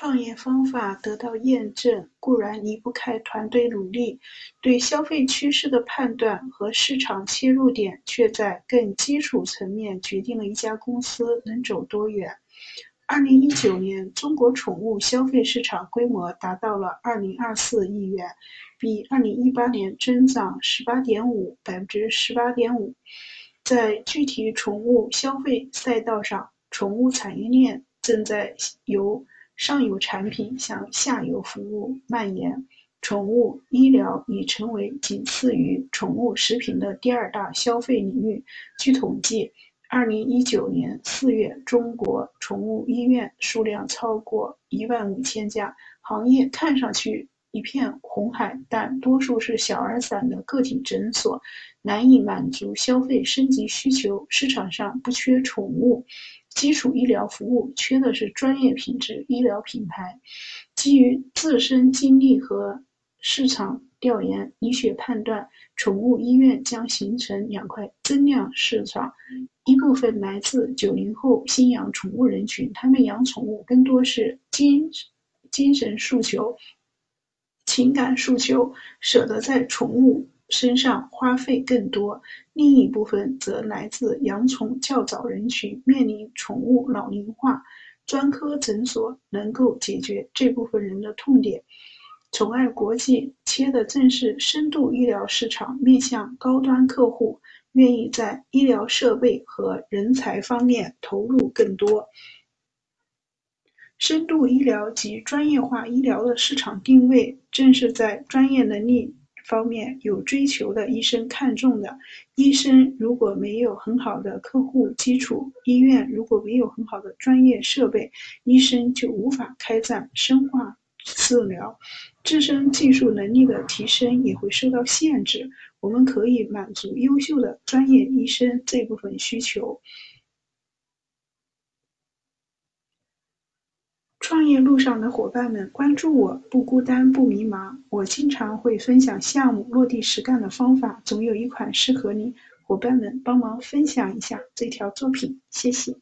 创业方法得到验证固然离不开团队努力，对消费趋势的判断和市场切入点却在更基础层面决定了一家公司能走多远。二零一九年，中国宠物消费市场规模达到了二零二四亿元，比二零一八年增长十八点五百分之十八点五。在具体宠物消费赛道上，宠物产业链正在由上游产品向下游服务蔓延，宠物医疗已成为仅次于宠物食品的第二大消费领域。据统计，二零一九年四月，中国宠物医院数量超过一万五千家，行业看上去一片红海，但多数是小而散的个体诊所，难以满足消费升级需求。市场上不缺宠物。基础医疗服务缺的是专业品质医疗品牌。基于自身经历和市场调研，医学判断，宠物医院将形成两块增量市场。一部分来自九零后新养宠物人群，他们养宠物更多是精精神诉求、情感诉求，舍得在宠物。身上花费更多，另一部分则来自养宠较早人群，面临宠物老龄化，专科诊所能够解决这部分人的痛点。宠爱国际切的正是深度医疗市场，面向高端客户，愿意在医疗设备和人才方面投入更多。深度医疗及专业化医疗的市场定位，正是在专业能力。方面有追求的医生看重的，医生如果没有很好的客户基础，医院如果没有很好的专业设备，医生就无法开展深化治疗，自身技术能力的提升也会受到限制。我们可以满足优秀的专业医生这部分需求。创业路上的伙伴们，关注我，不孤单，不迷茫。我经常会分享项目落地实干的方法，总有一款适合你。伙伴们，帮忙分享一下这条作品，谢谢。